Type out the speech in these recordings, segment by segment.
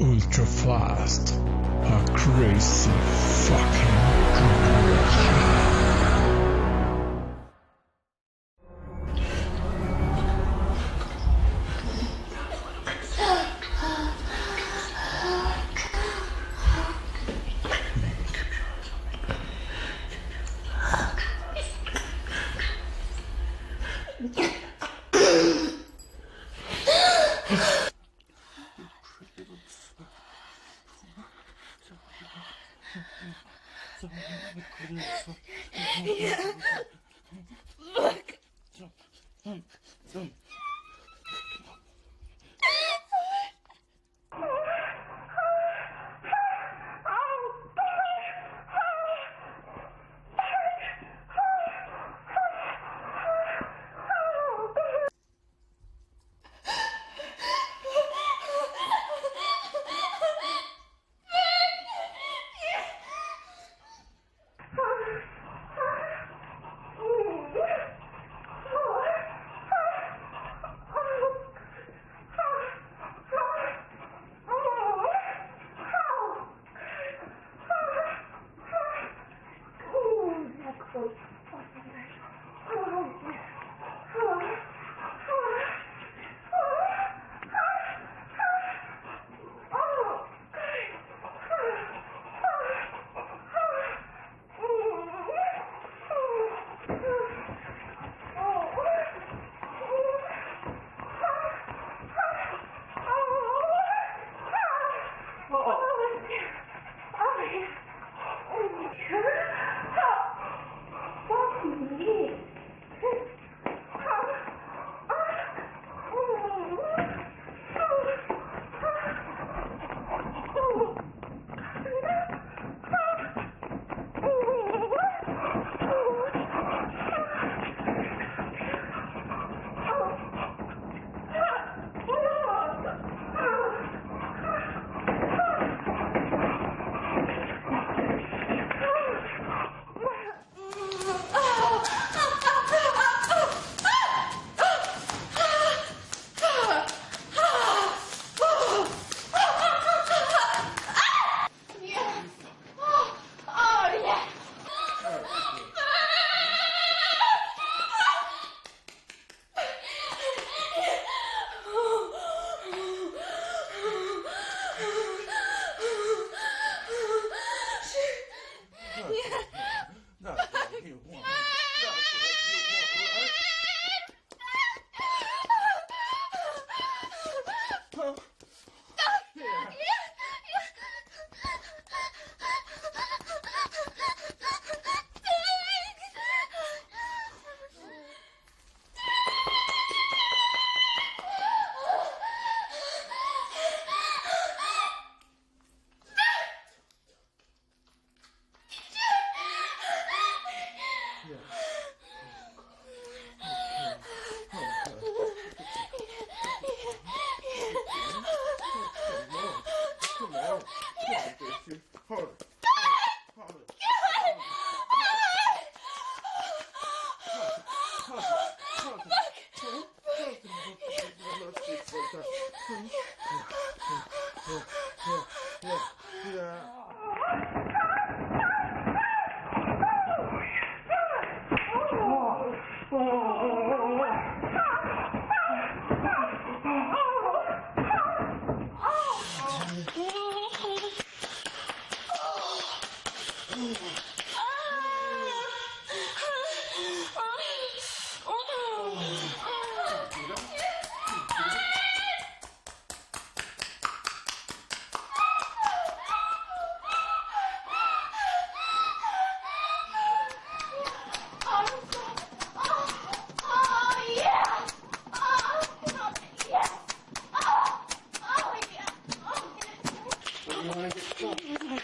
ultra fast, a crazy fucking generation. Yeah. Yeah. 你 Hold on. Oh, oh, oh, you want to get.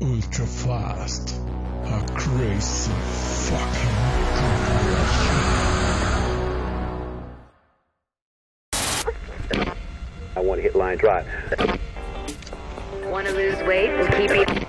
Ultra fast. A crazy fucking crash. I want to hit line drive. Want to lose weight and keep it.